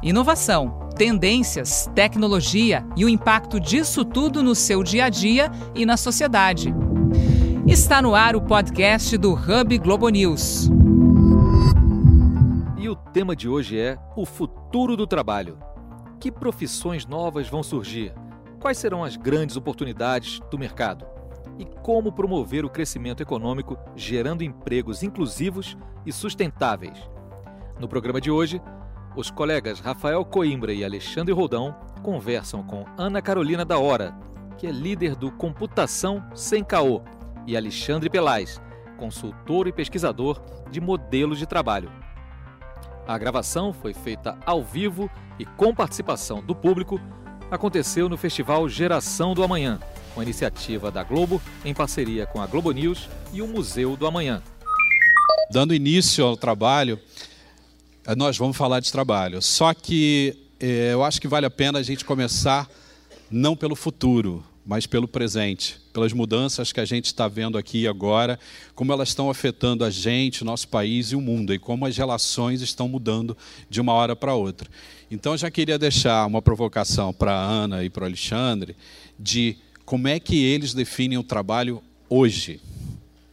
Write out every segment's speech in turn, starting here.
Inovação, tendências, tecnologia e o impacto disso tudo no seu dia a dia e na sociedade. Está no ar o podcast do Hub Globo News. E o tema de hoje é o futuro do trabalho. Que profissões novas vão surgir? Quais serão as grandes oportunidades do mercado? E como promover o crescimento econômico gerando empregos inclusivos e sustentáveis? No programa de hoje, os colegas Rafael Coimbra e Alexandre Roldão conversam com Ana Carolina da Hora, que é líder do Computação Sem Caô, e Alexandre Pelais, consultor e pesquisador de modelos de trabalho. A gravação foi feita ao vivo e com participação do público. Aconteceu no Festival Geração do Amanhã, uma iniciativa da Globo em parceria com a Globo News e o Museu do Amanhã. Dando início ao trabalho, nós vamos falar de trabalho. Só que eh, eu acho que vale a pena a gente começar não pelo futuro, mas pelo presente, pelas mudanças que a gente está vendo aqui agora, como elas estão afetando a gente, nosso país e o mundo, e como as relações estão mudando de uma hora para outra. Então, eu já queria deixar uma provocação para a Ana e para o Alexandre de como é que eles definem o trabalho hoje.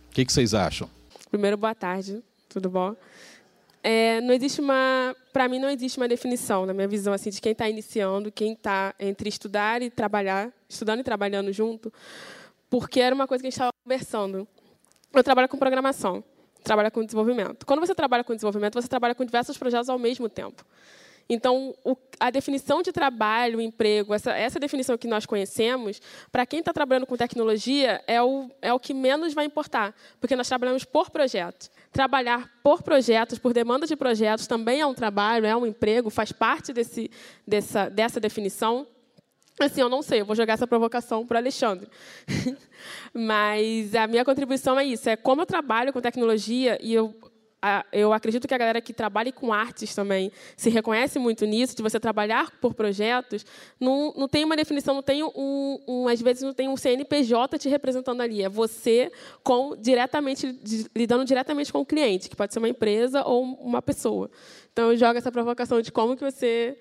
O que, que vocês acham? Primeiro, boa tarde, tudo bom? É, não existe uma, para mim não existe uma definição na minha visão assim de quem está iniciando, quem está entre estudar e trabalhar, estudando e trabalhando junto, porque era uma coisa que a gente estava conversando. Eu trabalho com programação, trabalho com desenvolvimento. Quando você trabalha com desenvolvimento, você trabalha com diversos projetos ao mesmo tempo. Então, o, a definição de trabalho, emprego, essa, essa definição que nós conhecemos, para quem está trabalhando com tecnologia, é o, é o que menos vai importar, porque nós trabalhamos por projeto. Trabalhar por projetos, por demanda de projetos, também é um trabalho, é um emprego, faz parte desse, dessa, dessa definição. Assim, eu não sei, eu vou jogar essa provocação para o Alexandre. Mas a minha contribuição é isso, é como eu trabalho com tecnologia e eu eu acredito que a galera que trabalha com artes também se reconhece muito nisso, de você trabalhar por projetos, não, não tem uma definição, não tem um, um, às vezes não tem um CNPJ te representando ali, é você com diretamente lidando diretamente com o cliente, que pode ser uma empresa ou uma pessoa. Então eu jogo essa provocação de como que você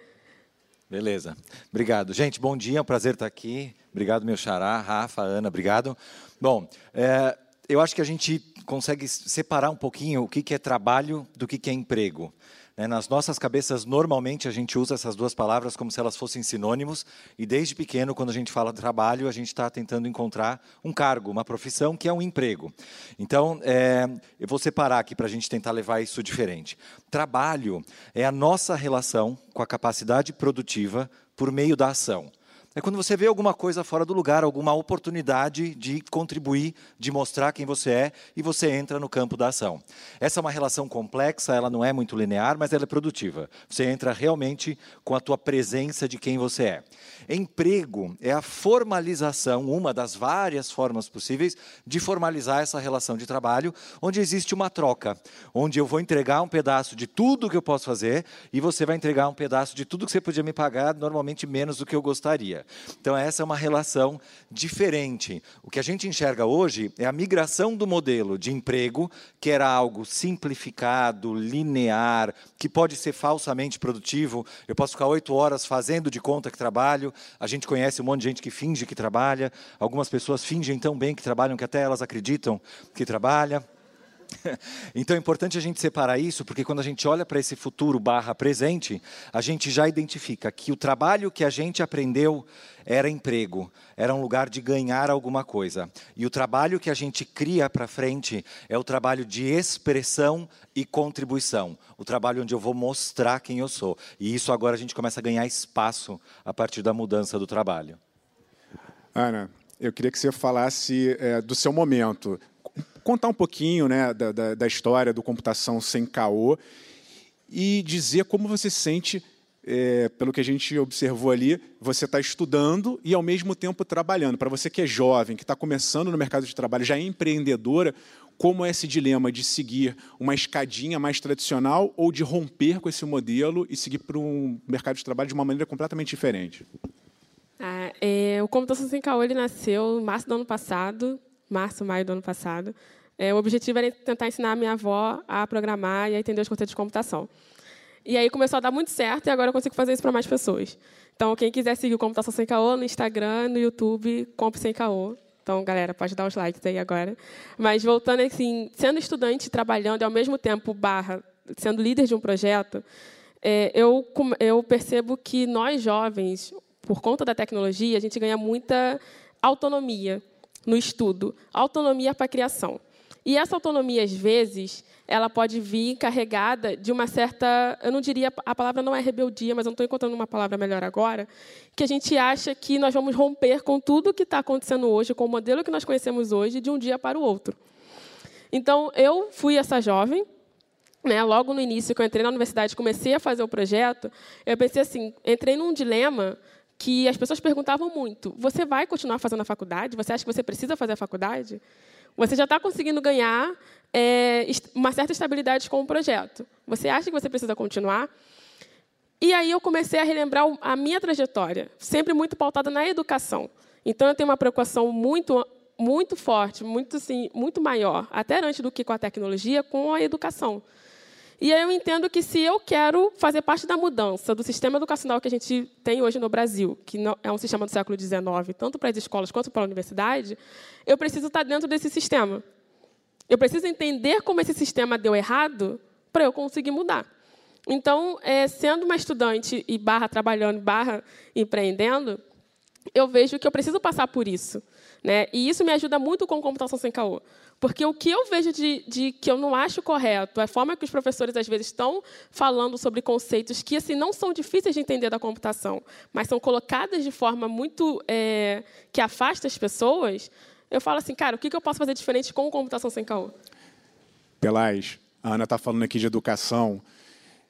Beleza. Obrigado. Gente, bom dia, é um prazer estar aqui. Obrigado, meu xará, Rafa, Ana, obrigado. Bom, é, eu acho que a gente consegue separar um pouquinho o que é trabalho do que é emprego. Né? Nas nossas cabeças, normalmente, a gente usa essas duas palavras como se elas fossem sinônimos, e desde pequeno, quando a gente fala trabalho, a gente está tentando encontrar um cargo, uma profissão, que é um emprego. Então, é, eu vou separar aqui para a gente tentar levar isso diferente. Trabalho é a nossa relação com a capacidade produtiva por meio da ação. É quando você vê alguma coisa fora do lugar, alguma oportunidade de contribuir, de mostrar quem você é, e você entra no campo da ação. Essa é uma relação complexa, ela não é muito linear, mas ela é produtiva. Você entra realmente com a tua presença de quem você é. Emprego é a formalização, uma das várias formas possíveis de formalizar essa relação de trabalho, onde existe uma troca, onde eu vou entregar um pedaço de tudo que eu posso fazer e você vai entregar um pedaço de tudo que você podia me pagar, normalmente menos do que eu gostaria. Então, essa é uma relação diferente. O que a gente enxerga hoje é a migração do modelo de emprego, que era algo simplificado, linear, que pode ser falsamente produtivo. Eu posso ficar oito horas fazendo de conta que trabalho. A gente conhece um monte de gente que finge que trabalha. Algumas pessoas fingem tão bem que trabalham que até elas acreditam que trabalha. Então é importante a gente separar isso, porque quando a gente olha para esse futuro barra presente, a gente já identifica que o trabalho que a gente aprendeu era emprego, era um lugar de ganhar alguma coisa. E o trabalho que a gente cria para frente é o trabalho de expressão e contribuição, o trabalho onde eu vou mostrar quem eu sou. E isso agora a gente começa a ganhar espaço a partir da mudança do trabalho. Ana, eu queria que você falasse é, do seu momento contar um pouquinho né, da, da, da história do computação sem caô e dizer como você se sente, é, pelo que a gente observou ali, você está estudando e ao mesmo tempo trabalhando. Para você que é jovem, que está começando no mercado de trabalho, já é empreendedora, como é esse dilema de seguir uma escadinha mais tradicional ou de romper com esse modelo e seguir para um mercado de trabalho de uma maneira completamente diferente? Ah, é, o Computação Sem Caô ele nasceu em março do ano passado, março, maio do ano passado. É, o objetivo era tentar ensinar a minha avó a programar e a entender os conceitos de computação. E aí começou a dar muito certo e agora eu consigo fazer isso para mais pessoas. Então, quem quiser seguir o Computação Sem Caô no Instagram, no YouTube, Comp Sem Caô. Então, galera, pode dar os likes aí agora. Mas voltando assim, sendo estudante, trabalhando e ao mesmo tempo barra sendo líder de um projeto, é, eu, eu percebo que nós jovens, por conta da tecnologia, a gente ganha muita autonomia no estudo, autonomia para a criação. E essa autonomia, às vezes, ela pode vir carregada de uma certa, eu não diria, a palavra não é rebeldia, mas eu não estou encontrando uma palavra melhor agora, que a gente acha que nós vamos romper com tudo que está acontecendo hoje, com o modelo que nós conhecemos hoje, de um dia para o outro. Então, eu fui essa jovem, né, logo no início, que eu entrei na universidade, comecei a fazer o projeto, eu pensei assim, entrei num dilema que as pessoas perguntavam muito: você vai continuar fazendo a faculdade? Você acha que você precisa fazer a faculdade? Você já está conseguindo ganhar é, uma certa estabilidade com o projeto. Você acha que você precisa continuar? E aí eu comecei a relembrar a minha trajetória, sempre muito pautada na educação. Então eu tenho uma preocupação muito muito forte, muito assim, muito maior, até antes do que com a tecnologia, com a educação. E aí eu entendo que se eu quero fazer parte da mudança do sistema educacional que a gente tem hoje no Brasil, que é um sistema do século XIX, tanto para as escolas quanto para a universidade, eu preciso estar dentro desse sistema. Eu preciso entender como esse sistema deu errado para eu conseguir mudar. Então, é, sendo uma estudante e barra trabalhando, barra empreendendo, eu vejo que eu preciso passar por isso. Né? E isso me ajuda muito com computação sem caô. Porque o que eu vejo de, de, que eu não acho correto, é a forma que os professores às vezes estão falando sobre conceitos que assim não são difíceis de entender da computação, mas são colocadas de forma muito é, que afasta as pessoas, eu falo assim, cara, o que eu posso fazer diferente com computação sem caô? Pelaz, a Ana está falando aqui de educação.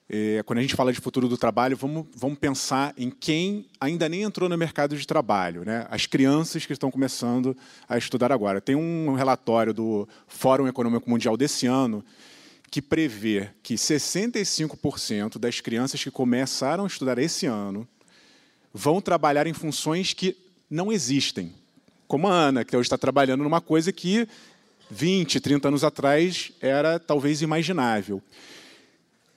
É, quando a gente fala de futuro do trabalho, vamos, vamos pensar em quem ainda nem entrou no mercado de trabalho, né? as crianças que estão começando a estudar agora. Tem um relatório do Fórum Econômico Mundial desse ano que prevê que 65% das crianças que começaram a estudar esse ano vão trabalhar em funções que não existem como a Ana, que hoje está trabalhando numa coisa que 20, 30 anos atrás era talvez imaginável.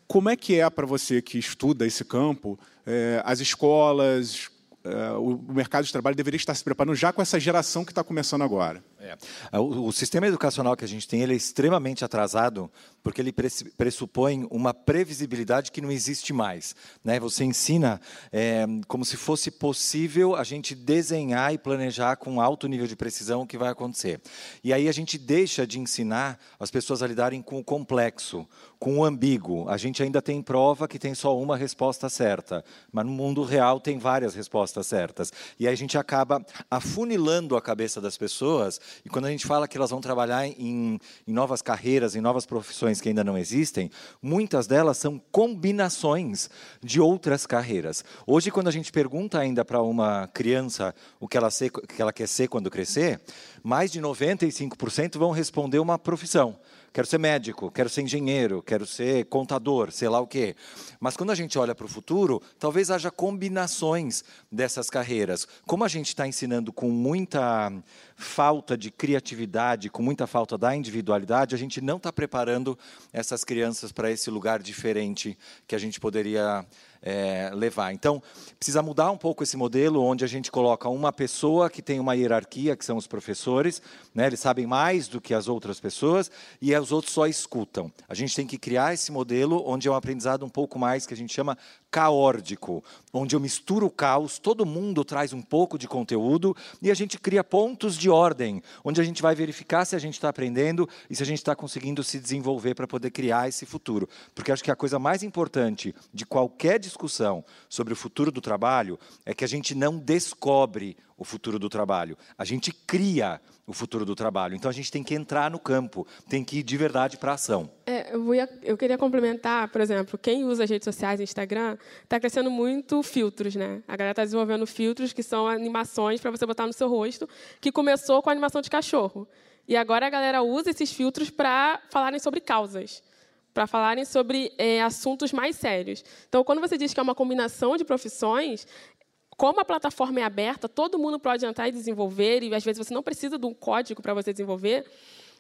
Como é que é para você que estuda esse campo, é, as escolas, é, o mercado de trabalho deveria estar se preparando já com essa geração que está começando agora? É. O, o, sistema educacional que a gente tem ele é extremamente atrasado porque ele pressupõe uma previsibilidade que não existe mais. Né? Você ensina é, como se fosse possível a gente desenhar e planejar com alto nível de precisão o que vai acontecer. E aí a gente deixa de ensinar as pessoas a lidarem com o complexo, com o ambíguo. A gente ainda tem prova que tem só uma resposta certa, mas no mundo real tem várias respostas certas. E aí a gente acaba afunilando a cabeça das pessoas e quando a gente fala que elas vão trabalhar em, em novas carreiras, em novas profissões que ainda não existem, muitas delas são combinações de outras carreiras. Hoje, quando a gente pergunta ainda para uma criança o que ela, ser, que ela quer ser quando crescer, mais de 95% vão responder uma profissão quero ser médico, quero ser engenheiro, quero ser contador, sei lá o quê. Mas quando a gente olha para o futuro, talvez haja combinações dessas carreiras. Como a gente está ensinando com muita falta de criatividade, com muita falta da individualidade, a gente não está preparando essas crianças para esse lugar diferente que a gente poderia é, levar. Então, precisa mudar um pouco esse modelo, onde a gente coloca uma pessoa que tem uma hierarquia, que são os professores, né, eles sabem mais do que as outras pessoas, e os outros só escutam. A gente tem que criar esse modelo onde é um aprendizado um pouco mais que a gente chama caórdico, onde eu misturo o caos, todo mundo traz um pouco de conteúdo e a gente cria pontos de ordem, onde a gente vai verificar se a gente está aprendendo e se a gente está conseguindo se desenvolver para poder criar esse futuro. Porque acho que a coisa mais importante de qualquer discussão sobre o futuro do trabalho é que a gente não descobre o futuro do trabalho. A gente cria o futuro do trabalho. Então a gente tem que entrar no campo, tem que ir de verdade para a ação. É, eu, ia, eu, queria complementar, por exemplo, quem usa redes sociais, Instagram, está crescendo muito filtros, né? A galera está desenvolvendo filtros que são animações para você botar no seu rosto, que começou com a animação de cachorro. E agora a galera usa esses filtros para falarem sobre causas para falarem sobre é, assuntos mais sérios. Então, quando você diz que é uma combinação de profissões, como a plataforma é aberta, todo mundo pode entrar e desenvolver, e às vezes você não precisa de um código para você desenvolver,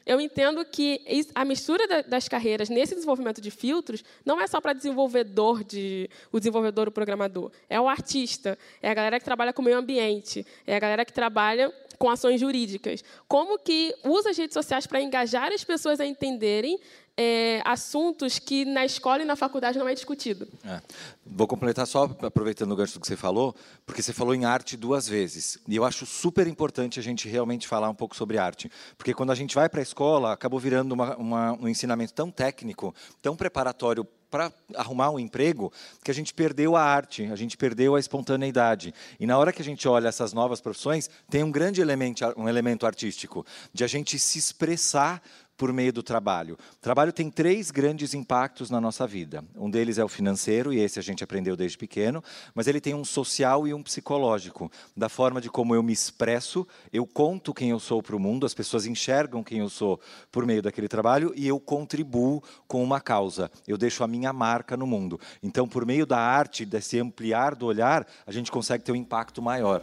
eu entendo que a mistura das carreiras nesse desenvolvimento de filtros não é só para desenvolvedor de o desenvolvedor, o programador, é o artista, é a galera que trabalha com o meio ambiente, é a galera que trabalha com ações jurídicas. Como que usa as redes sociais para engajar as pessoas a entenderem é, assuntos que na escola e na faculdade não é discutido. É. Vou completar só, aproveitando o gancho do que você falou, porque você falou em arte duas vezes. E eu acho super importante a gente realmente falar um pouco sobre arte. Porque quando a gente vai para a escola, acabou virando uma, uma, um ensinamento tão técnico, tão preparatório para arrumar um emprego que a gente perdeu a arte, a gente perdeu a espontaneidade. E na hora que a gente olha essas novas profissões, tem um grande elemento, um elemento artístico, de a gente se expressar por meio do trabalho. O trabalho tem três grandes impactos na nossa vida. Um deles é o financeiro, e esse a gente aprendeu desde pequeno, mas ele tem um social e um psicológico, da forma de como eu me expresso, eu conto quem eu sou para o mundo, as pessoas enxergam quem eu sou por meio daquele trabalho e eu contribuo com uma causa, eu deixo a minha marca no mundo. Então, por meio da arte, desse ampliar do olhar, a gente consegue ter um impacto maior.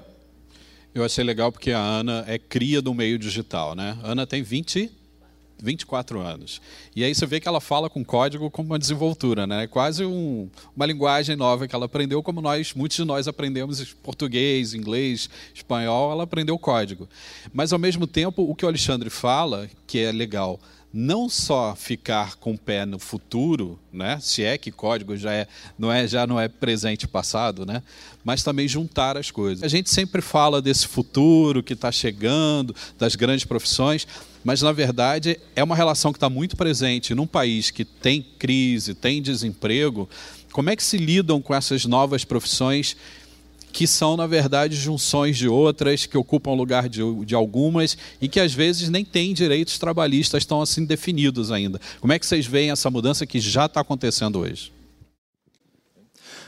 Eu achei legal porque a Ana é cria do meio digital, né? Ana tem 20 24 anos. E aí você vê que ela fala com código como uma desenvoltura, né? Quase um, uma linguagem nova que ela aprendeu, como nós, muitos de nós aprendemos português, inglês, espanhol, ela aprendeu código. Mas ao mesmo tempo, o que o Alexandre fala, que é legal, não só ficar com o pé no futuro, né? Se é que código já é, não é, já não é presente e passado, né? Mas também juntar as coisas. A gente sempre fala desse futuro que está chegando, das grandes profissões, mas na verdade é uma relação que está muito presente num país que tem crise, tem desemprego. Como é que se lidam com essas novas profissões? que são, na verdade, junções de outras, que ocupam o lugar de, de algumas e que, às vezes, nem têm direitos trabalhistas tão assim definidos ainda. Como é que vocês veem essa mudança que já está acontecendo hoje?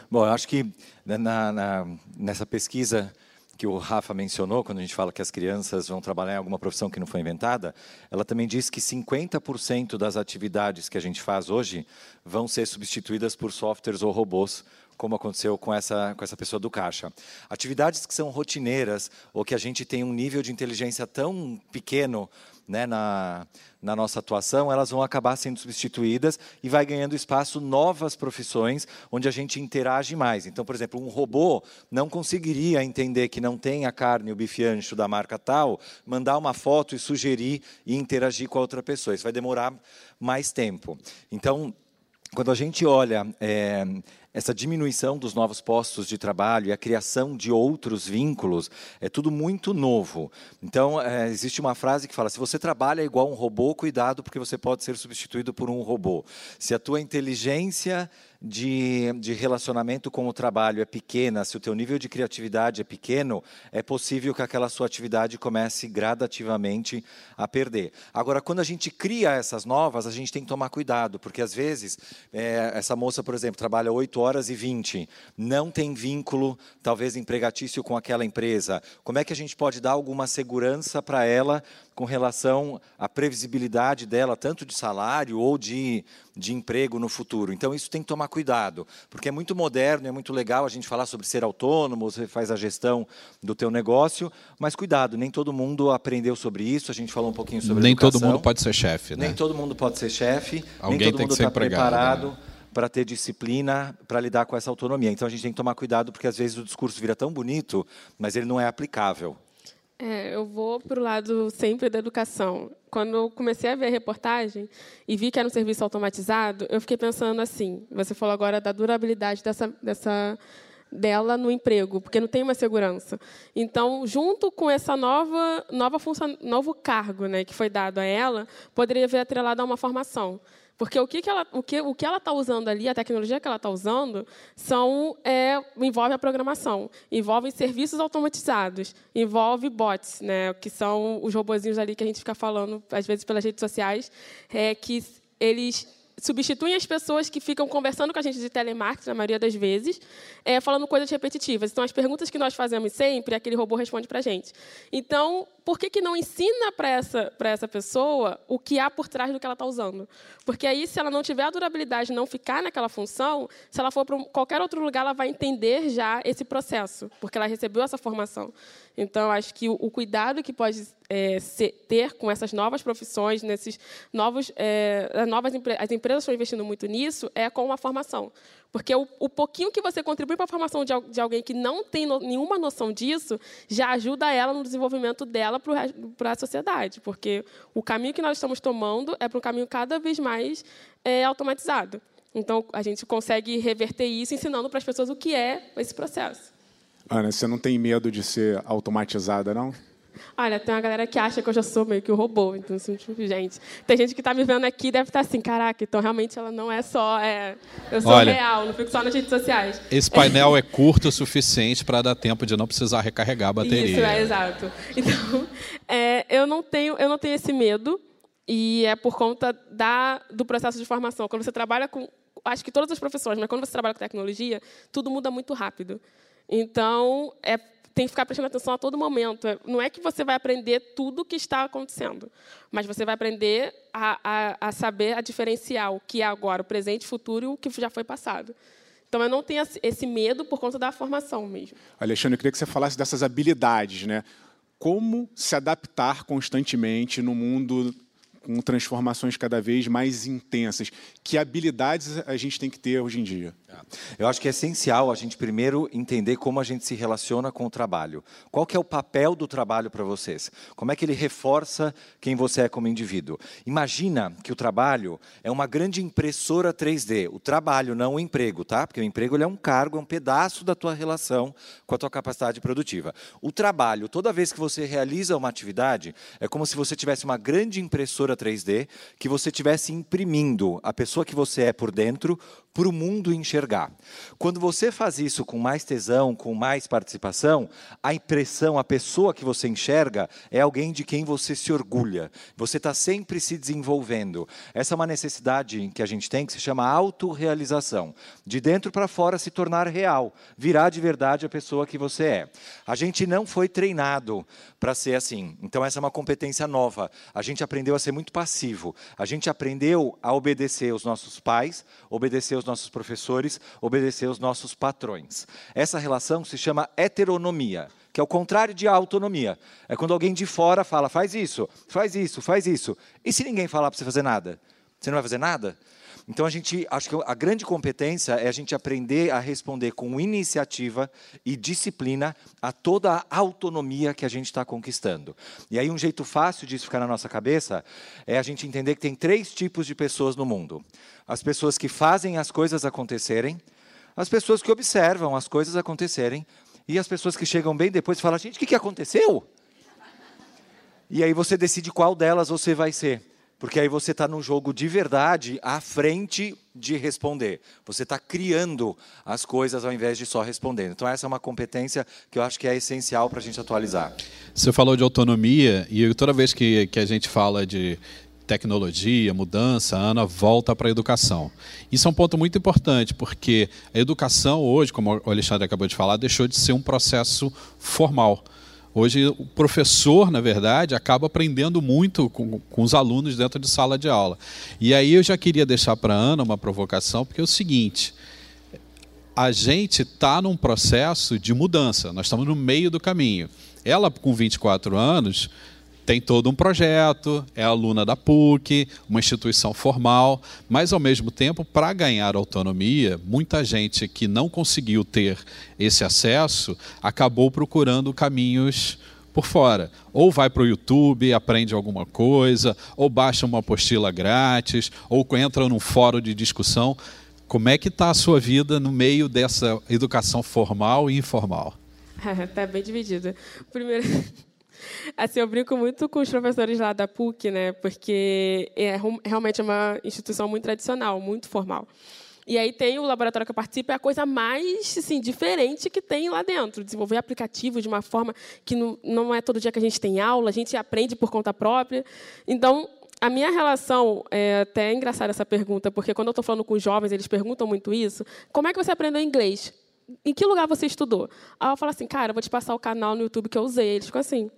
Bom, eu acho que né, na, na, nessa pesquisa que o Rafa mencionou, quando a gente fala que as crianças vão trabalhar em alguma profissão que não foi inventada, ela também diz que 50% das atividades que a gente faz hoje vão ser substituídas por softwares ou robôs como aconteceu com essa, com essa pessoa do caixa. Atividades que são rotineiras ou que a gente tem um nível de inteligência tão pequeno né, na, na nossa atuação, elas vão acabar sendo substituídas e vai ganhando espaço novas profissões onde a gente interage mais. Então, por exemplo, um robô não conseguiria entender que não tem a carne, o bife ancho da marca tal, mandar uma foto e sugerir e interagir com a outra pessoa. Isso vai demorar mais tempo. Então, quando a gente olha é, essa diminuição dos novos postos de trabalho e a criação de outros vínculos, é tudo muito novo. Então, é, existe uma frase que fala: se você trabalha igual um robô, cuidado, porque você pode ser substituído por um robô. Se a tua inteligência de, de relacionamento com o trabalho é pequena, se o teu nível de criatividade é pequeno, é possível que aquela sua atividade comece gradativamente a perder. Agora, quando a gente cria essas novas, a gente tem que tomar cuidado, porque às vezes é, essa moça, por exemplo, trabalha 8 horas e 20, não tem vínculo, talvez empregatício com aquela empresa. Como é que a gente pode dar alguma segurança para ela com relação à previsibilidade dela, tanto de salário ou de, de emprego no futuro. Então, isso tem que tomar cuidado, porque é muito moderno, é muito legal a gente falar sobre ser autônomo, você faz a gestão do teu negócio, mas cuidado, nem todo mundo aprendeu sobre isso, a gente falou um pouquinho sobre Nem educação. todo mundo pode ser chefe, né? Nem todo mundo pode ser chefe, Alguém nem todo tem mundo está preparado. Né? para ter disciplina para lidar com essa autonomia. Então a gente tem que tomar cuidado porque às vezes o discurso vira tão bonito, mas ele não é aplicável. É, eu vou para o lado sempre da educação. Quando eu comecei a ver a reportagem e vi que era um serviço automatizado, eu fiquei pensando assim: você falou agora da durabilidade dessa, dessa dela no emprego, porque não tem uma segurança. Então, junto com essa nova nova função, novo cargo, né, que foi dado a ela, poderia haver atrelado a uma formação. Porque o que, que ela o que o que ela está usando ali, a tecnologia que ela está usando, são é, envolve a programação, envolve serviços automatizados, envolve bots, né, que são os robozinhos ali que a gente fica falando às vezes pelas redes sociais, é, que eles substituem as pessoas que ficam conversando com a gente de telemarketing, na maioria das vezes, é, falando coisas repetitivas. Então, as perguntas que nós fazemos sempre, aquele robô responde para a gente. Então, por que, que não ensina para essa, essa pessoa o que há por trás do que ela está usando? Porque aí, se ela não tiver a durabilidade não ficar naquela função, se ela for para qualquer outro lugar, ela vai entender já esse processo, porque ela recebeu essa formação. Então, acho que o, cuidado que pode é, ser, ter com essas novas profissões, nesses novos, é, novas as empresas estão investindo muito nisso, é com a formação. Porque o, o pouquinho que você contribui para a formação de, de, alguém que não tem no, nenhuma noção disso, já ajuda ela no desenvolvimento dela para a sociedade. Porque o caminho que nós estamos tomando é para um caminho cada vez mais é, automatizado. Então, a gente consegue reverter isso ensinando para as pessoas o que é esse processo. Ana, você não tem medo de ser automatizada, não? Olha, tem uma galera que acha que eu já sou meio que o um robô. Então, assim, tipo, gente, tem gente que está me vendo aqui deve estar tá assim, caraca, então realmente ela não é só. É, eu sou Olha, real, não fico só nas redes sociais. Esse painel é curto o suficiente para dar tempo de não precisar recarregar a bateria. Isso, é exato. Então, é, eu, não tenho, eu não tenho esse medo, e é por conta da, do processo de formação. Quando você trabalha com. Acho que todas as profissões, mas quando você trabalha com tecnologia, tudo muda muito rápido. Então, é tem que ficar prestando atenção a todo momento. Não é que você vai aprender tudo o que está acontecendo, mas você vai aprender a, a, a saber a diferenciar o que é agora, o presente, o futuro e o que já foi passado. Então, eu não tenho esse medo por conta da formação mesmo. Alexandre, eu queria que você falasse dessas habilidades, né? Como se adaptar constantemente no mundo com transformações cada vez mais intensas. Que habilidades a gente tem que ter hoje em dia? Eu acho que é essencial a gente primeiro entender como a gente se relaciona com o trabalho. Qual que é o papel do trabalho para vocês? Como é que ele reforça quem você é como indivíduo? Imagina que o trabalho é uma grande impressora 3D. O trabalho, não o emprego, tá? Porque o emprego é um cargo, é um pedaço da tua relação com a tua capacidade produtiva. O trabalho, toda vez que você realiza uma atividade, é como se você tivesse uma grande impressora 3D que você estivesse imprimindo a pessoa que você é por dentro para o mundo enxergar. Quando você faz isso com mais tesão, com mais participação, a impressão, a pessoa que você enxerga é alguém de quem você se orgulha. Você está sempre se desenvolvendo. Essa é uma necessidade que a gente tem que se chama autorrealização. De dentro para fora se tornar real, virar de verdade a pessoa que você é. A gente não foi treinado para ser assim. Então essa é uma competência nova. A gente aprendeu a ser muito passivo. A gente aprendeu a obedecer os nossos pais, obedecer os nossos professores, obedecer os nossos patrões. Essa relação se chama heteronomia, que é o contrário de autonomia. É quando alguém de fora fala, faz isso, faz isso, faz isso. E se ninguém falar para você fazer nada? Você não vai fazer nada? Então a gente, acho que a grande competência é a gente aprender a responder com iniciativa e disciplina a toda a autonomia que a gente está conquistando. E aí um jeito fácil disso ficar na nossa cabeça é a gente entender que tem três tipos de pessoas no mundo: as pessoas que fazem as coisas acontecerem, as pessoas que observam as coisas acontecerem e as pessoas que chegam bem depois e falam: gente, o que, que aconteceu? E aí você decide qual delas você vai ser. Porque aí você está num jogo de verdade à frente de responder. Você está criando as coisas ao invés de só respondendo. Então, essa é uma competência que eu acho que é essencial para a gente atualizar. Você falou de autonomia, e toda vez que, que a gente fala de tecnologia, mudança, Ana volta para a educação. Isso é um ponto muito importante, porque a educação hoje, como o Alexandre acabou de falar, deixou de ser um processo formal. Hoje, o professor, na verdade, acaba aprendendo muito com, com, os alunos dentro de sala de aula. E aí eu já queria deixar para a Ana uma provocação, porque é o seguinte: a gente está num processo de mudança, nós estamos no meio do caminho. Ela, com 24 anos, tem todo um projeto, é aluna da PUC, uma instituição formal, mas ao mesmo tempo, para ganhar autonomia, muita gente que não conseguiu ter esse acesso acabou procurando caminhos por fora. Ou vai para o YouTube, aprende alguma coisa, ou baixa uma apostila grátis, ou entra num fórum de discussão. Como é que está a sua vida no meio dessa educação formal e informal? Está bem dividida. Primeiro, Assim, eu brinco muito com os professores lá da PUC, né? Porque é realmente é uma instituição muito tradicional, muito formal. E aí tem o laboratório que eu participo, é a coisa mais assim, diferente que tem lá dentro. Desenvolver aplicativos de uma forma que não, não é todo dia que a gente tem aula, a gente aprende por conta própria. Então, a minha relação é até engraçada essa pergunta, porque quando eu estou falando com jovens, eles perguntam muito isso. Como é que você aprendeu inglês? Em que lugar você estudou? Aí eu falo assim, cara, eu vou te passar o canal no YouTube que eu usei. Eles ficam assim.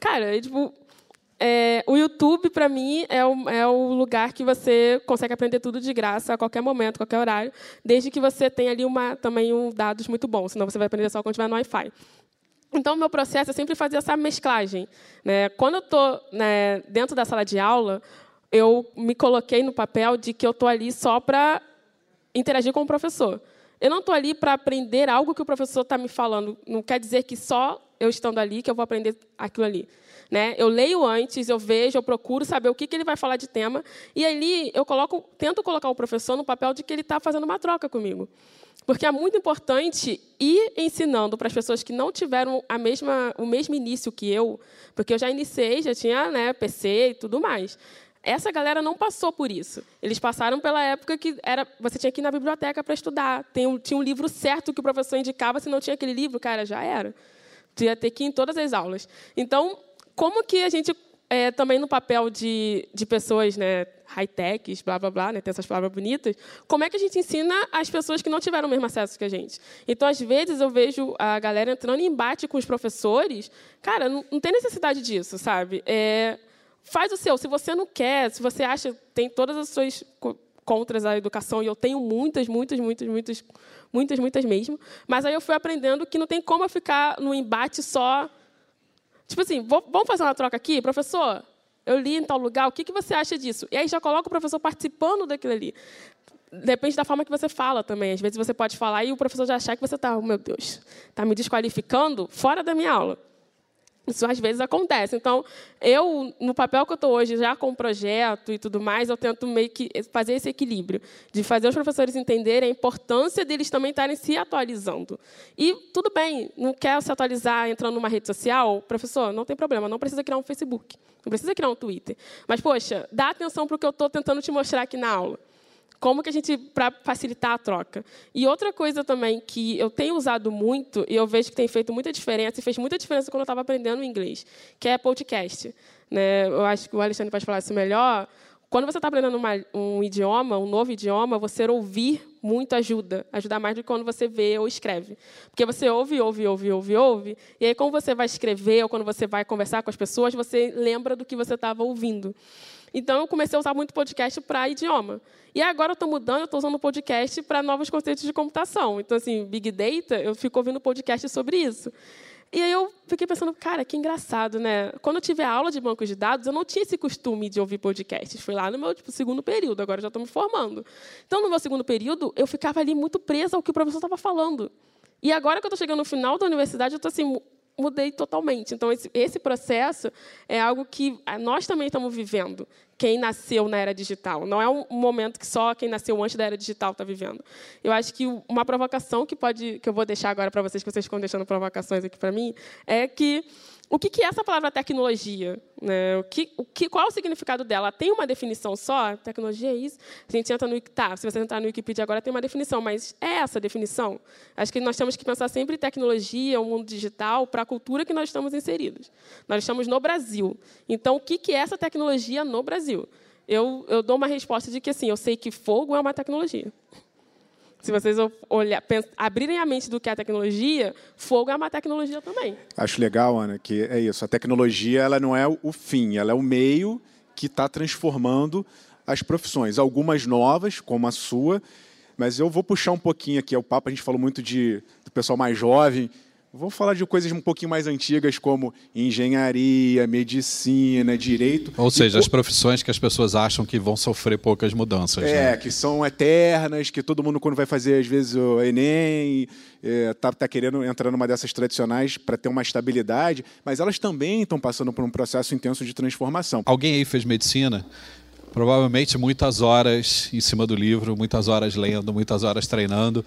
Cara, tipo, é, o YouTube, para mim, é o, é o, lugar que você consegue aprender tudo de graça, a qualquer momento, a qualquer horário, desde que você tenha ali uma, também um dados muito bons, senão você vai aprender só quando estiver no Wi-Fi. Então, o meu processo é sempre fazer essa mesclagem. Né? Quando eu estou né, dentro da sala de aula, eu me coloquei no papel de que eu estou ali só para interagir com o professor. Eu não estou ali para aprender algo que o professor está me falando. Não quer dizer que só eu estando ali que eu vou aprender aquilo ali. Né? Eu leio antes, eu vejo, eu procuro saber o que, que ele vai falar de tema, e ali eu coloco, tento colocar o professor no papel de que ele está fazendo uma troca comigo. Porque é muito importante ir ensinando para as pessoas que não tiveram a mesma, o mesmo início que eu, porque eu já iniciei, já tinha né, PC e tudo mais. Essa galera não passou por isso. Eles passaram pela época que era, você tinha que ir na biblioteca para estudar. Tem um, tinha um livro certo que o professor indicava, se não tinha aquele livro, cara, já era. Ia ter que ir em todas as aulas. Então, como que a gente, é, também no papel de, de pessoas né, high-techs, blá, blá, blá, né, tem essas palavras bonitas, como é que a gente ensina as pessoas que não tiveram o mesmo acesso que a gente? Então, às vezes, eu vejo a galera entrando em embate com os professores. Cara, não, não tem necessidade disso, sabe? É, faz o seu. Se você não quer, se você acha tem todas as suas contras à educação, e eu tenho muitas, muitas, muitas, muitas, muitas, muitas mesmo, mas aí eu fui aprendendo que não tem como eu ficar no embate só Tipo assim, vamos fazer uma troca aqui? Professor, eu li em tal lugar, o que, que você acha disso? E aí já coloca o professor participando daquilo ali. Depende da forma que você fala também. Às vezes você pode falar e o professor já achar que você está, oh, meu Deus, está me desqualificando fora da minha aula. Isso às vezes acontece. Então, eu, no papel que eu estou hoje, já com o projeto e tudo mais, eu tento meio que fazer esse equilíbrio, de fazer os professores entenderem a importância deles também estarem se atualizando. E tudo bem, não quer se atualizar entrando numa rede social? Professor, não tem problema, não precisa criar um Facebook, não precisa criar um Twitter. Mas, poxa, dá atenção para o que eu estou tentando te mostrar aqui na aula. Como que a gente para facilitar a troca? E outra coisa também que eu tenho usado muito e eu vejo que tem feito muita diferença e fez muita diferença quando eu estava aprendendo inglês, que é podcast. Né? Eu acho que o Alexandre pode falar isso melhor. Quando você está aprendendo uma, um idioma, um novo idioma, você ouvir muito ajuda, ajuda mais do que quando você vê ou escreve, porque você ouve, ouve, ouve, ouve, ouve, e aí quando você vai escrever ou quando você vai conversar com as pessoas, você lembra do que você estava ouvindo. Então, eu comecei a usar muito podcast para idioma. E agora eu estou mudando, eu estou usando podcast para novos conceitos de computação. Então, assim, Big Data, eu fico ouvindo podcast sobre isso. E aí eu fiquei pensando, cara, que engraçado, né? Quando eu tive a aula de bancos de dados, eu não tinha esse costume de ouvir podcasts. Foi lá no meu tipo, segundo período, agora já estou me formando. Então, no meu segundo período, eu ficava ali muito presa ao que o professor estava falando. E agora que eu estou chegando no final da universidade, eu estou assim, mudei totalmente. Então, esse, esse processo é algo que ah, nós também estamos vivendo, quem nasceu na era digital. Não é um momento que só quem nasceu antes da era digital está vivendo. Eu acho que uma provocação que, pode, que eu vou deixar agora para vocês, que vocês estão deixando provocações aqui para mim, é que o que é essa palavra tecnologia? Né? O que, o que, qual é o significado dela? Tem uma definição só? Tecnologia é isso? A gente entra no tá, se você entrar no Wikipedia agora tem uma definição, mas é essa a definição? Acho que nós temos que pensar sempre em tecnologia, o mundo digital, para a cultura que nós estamos inseridos. Nós estamos no Brasil. Então, o que é essa tecnologia no Brasil? Eu, eu dou uma resposta de que assim, eu sei que fogo é uma tecnologia. Se vocês olhar, abrirem a mente do que é a tecnologia, fogo é uma tecnologia também. Acho legal, Ana, que é isso. A tecnologia ela não é o fim, ela é o meio que está transformando as profissões. Algumas novas, como a sua, mas eu vou puxar um pouquinho aqui o papo. A gente falou muito de, do pessoal mais jovem Vou falar de coisas um pouquinho mais antigas, como engenharia, medicina, direito. Ou seja, as profissões que as pessoas acham que vão sofrer poucas mudanças. É, né? que são eternas, que todo mundo, quando vai fazer, às vezes, o Enem, é, tá, tá querendo entrar numa dessas tradicionais para ter uma estabilidade, mas elas também estão passando por um processo intenso de transformação. Alguém aí fez medicina? Provavelmente muitas horas em cima do livro, muitas horas lendo, muitas horas treinando.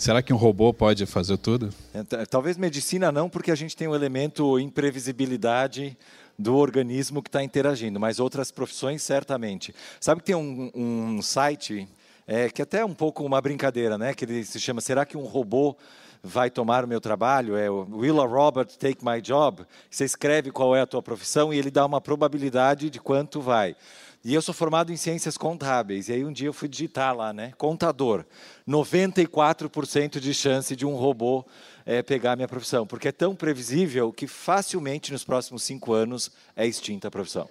Será que um robô pode fazer tudo? É, talvez medicina não, porque a gente tem o um elemento imprevisibilidade do organismo que está interagindo, mas outras profissões certamente. Sabe que tem um, um site é, que até é um pouco uma brincadeira, né? Que ele se chama Será que um robô vai tomar o meu trabalho? É Will a Robert take my job? Você escreve qual é a tua profissão e ele dá uma probabilidade de quanto vai. E eu sou formado em ciências contábeis. E aí um dia eu fui digitar lá, né? Contador. 94% de chance de um robô é, pegar a minha profissão. Porque é tão previsível que facilmente nos próximos cinco anos é extinta a profissão.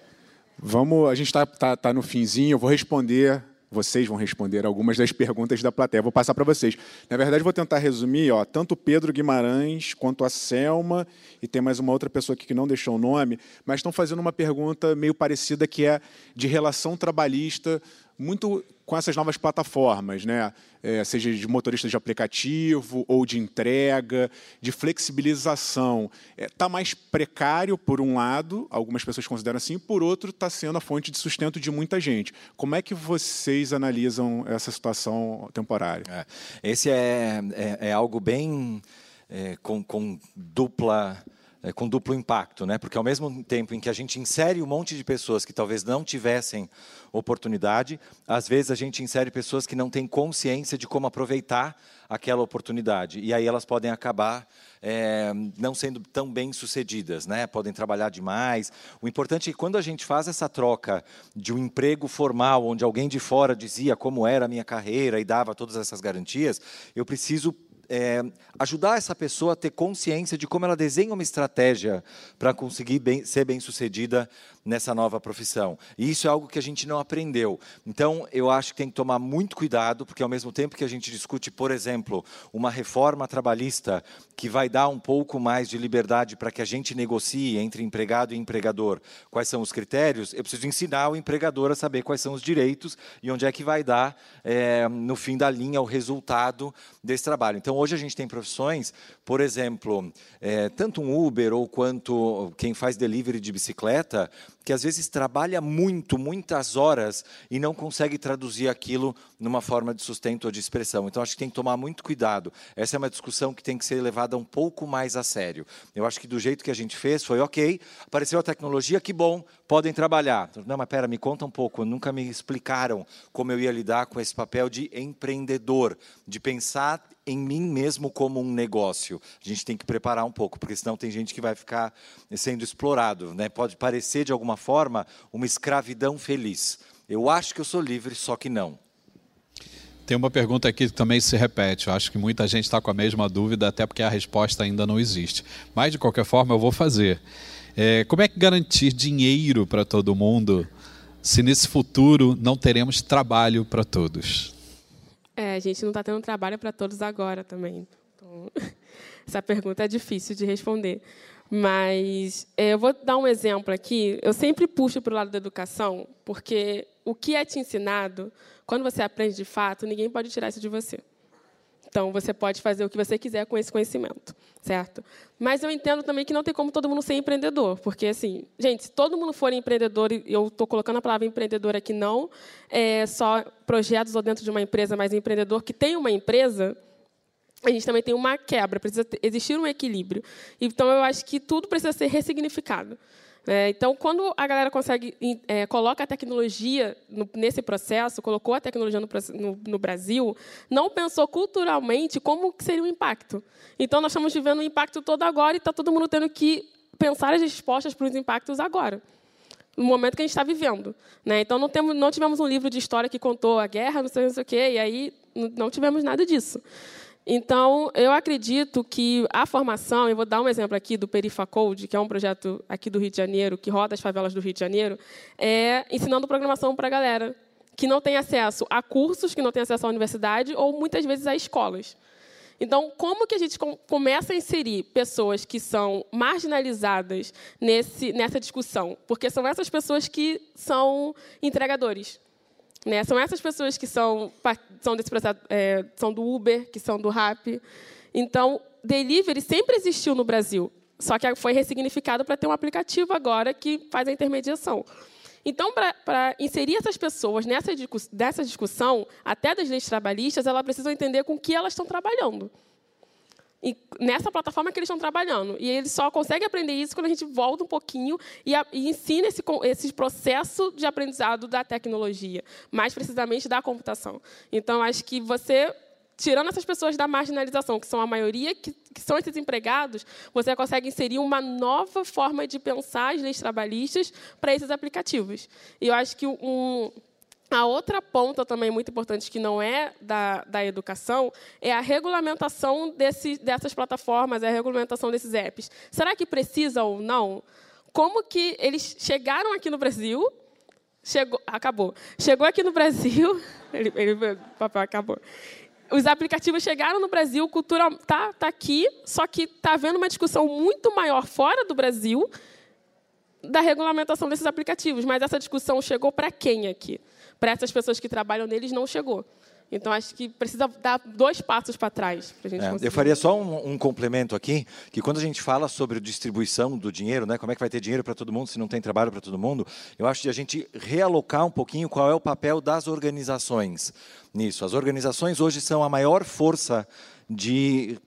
Vamos, a gente está tá, tá no finzinho, eu vou responder vocês vão responder algumas das perguntas da plateia. Vou passar para vocês. Na verdade, vou tentar resumir. Ó, tanto Pedro Guimarães quanto a Selma, e tem mais uma outra pessoa aqui que não deixou o nome, mas estão fazendo uma pergunta meio parecida que é de relação trabalhista muito com essas novas plataformas, né? É, seja de motorista de aplicativo ou de entrega, de flexibilização. Está é, tá mais precário, por um lado, algumas pessoas consideram assim, por outro, está sendo a fonte de sustento de muita gente. Como é que vocês analisam essa situação temporária? É, esse é, é, é algo bem é, com, com dupla é, com duplo impacto, né? Porque ao mesmo tempo em que a gente insere um monte de pessoas que talvez não tivessem oportunidade, às vezes a gente insere pessoas que não têm consciência de como aproveitar aquela oportunidade e aí elas podem acabar é, não sendo tão bem sucedidas, né? Podem trabalhar demais. O importante é que quando a gente faz essa troca de um emprego formal, onde alguém de fora dizia como era a minha carreira e dava todas essas garantias, eu preciso é, ajudar essa pessoa a ter consciência de como ela desenha uma estratégia para conseguir bem, ser bem sucedida nessa nova profissão. E isso é algo que a gente não aprendeu. Então, eu acho que tem que tomar muito cuidado, porque ao mesmo tempo que a gente discute, por exemplo, uma reforma trabalhista que vai dar um pouco mais de liberdade para que a gente negocie entre empregado e empregador quais são os critérios, eu preciso ensinar o empregador a saber quais são os direitos e onde é que vai dar, é, no fim da linha, o resultado desse trabalho. Então, hoje a gente tem profissões, por exemplo, é, tanto um Uber ou quanto quem faz delivery de bicicleta, que às vezes trabalha muito, muitas horas e não consegue traduzir aquilo numa forma de sustento ou de expressão. Então, acho que tem que tomar muito cuidado. Essa é uma discussão que tem que ser levada um pouco mais a sério. Eu acho que do jeito que a gente fez foi ok, apareceu a tecnologia, que bom, podem trabalhar. Não, mas pera, me conta um pouco. Nunca me explicaram como eu ia lidar com esse papel de empreendedor, de pensar em mim mesmo como um negócio. A gente tem que preparar um pouco, porque senão tem gente que vai ficar sendo explorado. Né? Pode parecer, de alguma forma, uma escravidão feliz. Eu acho que eu sou livre, só que não. Tem uma pergunta aqui que também se repete. Eu acho que muita gente está com a mesma dúvida, até porque a resposta ainda não existe. Mas, de qualquer forma, eu vou fazer. É, como é que garantir dinheiro para todo mundo se nesse futuro não teremos trabalho para todos? É, a gente não está tendo trabalho para todos agora também. Então, essa pergunta é difícil de responder. Mas é, eu vou dar um exemplo aqui. Eu sempre puxo para o lado da educação, porque o que é te ensinado, quando você aprende de fato, ninguém pode tirar isso de você. Então, você pode fazer o que você quiser com esse conhecimento, certo? Mas eu entendo também que não tem como todo mundo ser empreendedor, porque, assim, gente, se todo mundo for empreendedor, e eu estou colocando a palavra empreendedor aqui, não é só projetos ou dentro de uma empresa, mas empreendedor que tem uma empresa, a gente também tem uma quebra, precisa existir um equilíbrio. Então, eu acho que tudo precisa ser ressignificado. É, então, quando a galera consegue é, coloca a tecnologia no, nesse processo, colocou a tecnologia no, no, no, Brasil, não pensou culturalmente como seria o impacto. Então, nós estamos vivendo o impacto todo agora e está todo mundo tendo que pensar as respostas para os impactos agora no momento que a gente está vivendo. Né? Então, não, temos, não tivemos um livro de história que contou a guerra, não sei, não sei o quê, e aí não tivemos nada disso. Então, eu acredito que a formação, eu vou dar um exemplo aqui do Perifacode, que é um projeto aqui do Rio de Janeiro, que roda as favelas do Rio de Janeiro, é ensinando programação para a galera que não tem acesso a cursos, que não tem acesso à universidade ou muitas vezes a escolas. Então, como que a gente começa a inserir pessoas que são marginalizadas nesse, nessa discussão? Porque são essas pessoas que são entregadores. Né? São essas pessoas que são, são desse processo, é, são do Uber, que são do Rap. Então, delivery sempre existiu no Brasil, só que foi ressignificado para ter um aplicativo agora que faz a intermediação. Então, para inserir essas pessoas nessa, nessa discussão, até das leis trabalhistas, elas precisam entender com que elas estão trabalhando. E nessa plataforma que eles estão trabalhando. E eles só conseguem aprender isso quando a gente volta um pouquinho e, a, e ensina esse, esse processo de aprendizado da tecnologia, mais precisamente da computação. Então, acho que você tirando essas pessoas da marginalização, que são a maioria, que, que, são esses empregados, você consegue inserir uma nova forma de pensar as leis trabalhistas para esses aplicativos. E eu acho que um, a outra ponta também muito importante, que não é da, da educação, é a regulamentação desse, dessas plataformas, é a regulamentação desses apps. Será que precisa ou não? Como que eles chegaram aqui no Brasil? Chegou, acabou. Chegou aqui no Brasil, ele, ele papel acabou os aplicativos chegaram no Brasil, cultura tá, tá aqui, só que está havendo uma discussão muito maior fora do Brasil da regulamentação desses aplicativos. Mas essa discussão chegou para quem aqui? Para essas pessoas que trabalham neles, não chegou. Então, acho que precisa dar dois passos para trás para a gente é, Eu faria só um, um, complemento aqui, que quando a gente fala sobre distribuição do dinheiro, né, como é que vai ter dinheiro para todo mundo se não tem trabalho para todo mundo, eu acho que a gente realocar um pouquinho qual é o papel das organizações nisso. As organizações hoje são a maior força de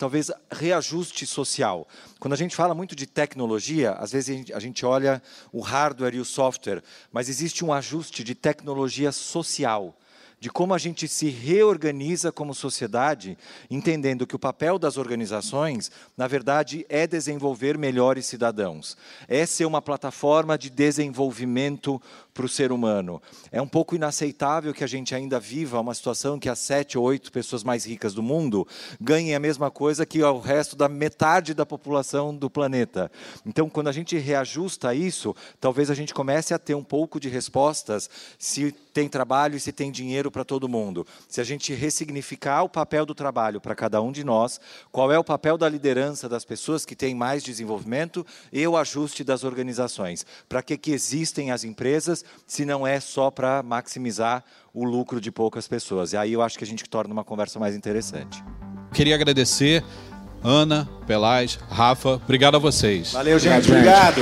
talvez reajuste social. Quando a gente fala muito de tecnologia, às vezes a gente olha o hardware e o software, mas existe um ajuste de tecnologia social de como a gente se reorganiza como sociedade, entendendo que o papel das organizações, na verdade, é desenvolver melhores cidadãos, é ser uma plataforma de desenvolvimento para o ser humano. É um pouco inaceitável que a gente ainda viva uma situação que as sete ou oito pessoas mais ricas do mundo ganhem a mesma coisa que o resto da metade da população do planeta. Então, quando a gente reajusta isso, talvez a gente comece a ter um pouco de respostas se tem trabalho e se tem dinheiro para todo mundo. Se a gente ressignificar o papel do trabalho para cada um de nós, qual é o papel da liderança das pessoas que têm mais desenvolvimento e o ajuste das organizações. Para que, que existem as empresas se não é só para maximizar o lucro de poucas pessoas? E aí eu acho que a gente torna uma conversa mais interessante. Queria agradecer Ana, Pelaz, Rafa, obrigado a vocês. Valeu, gente. Obrigado.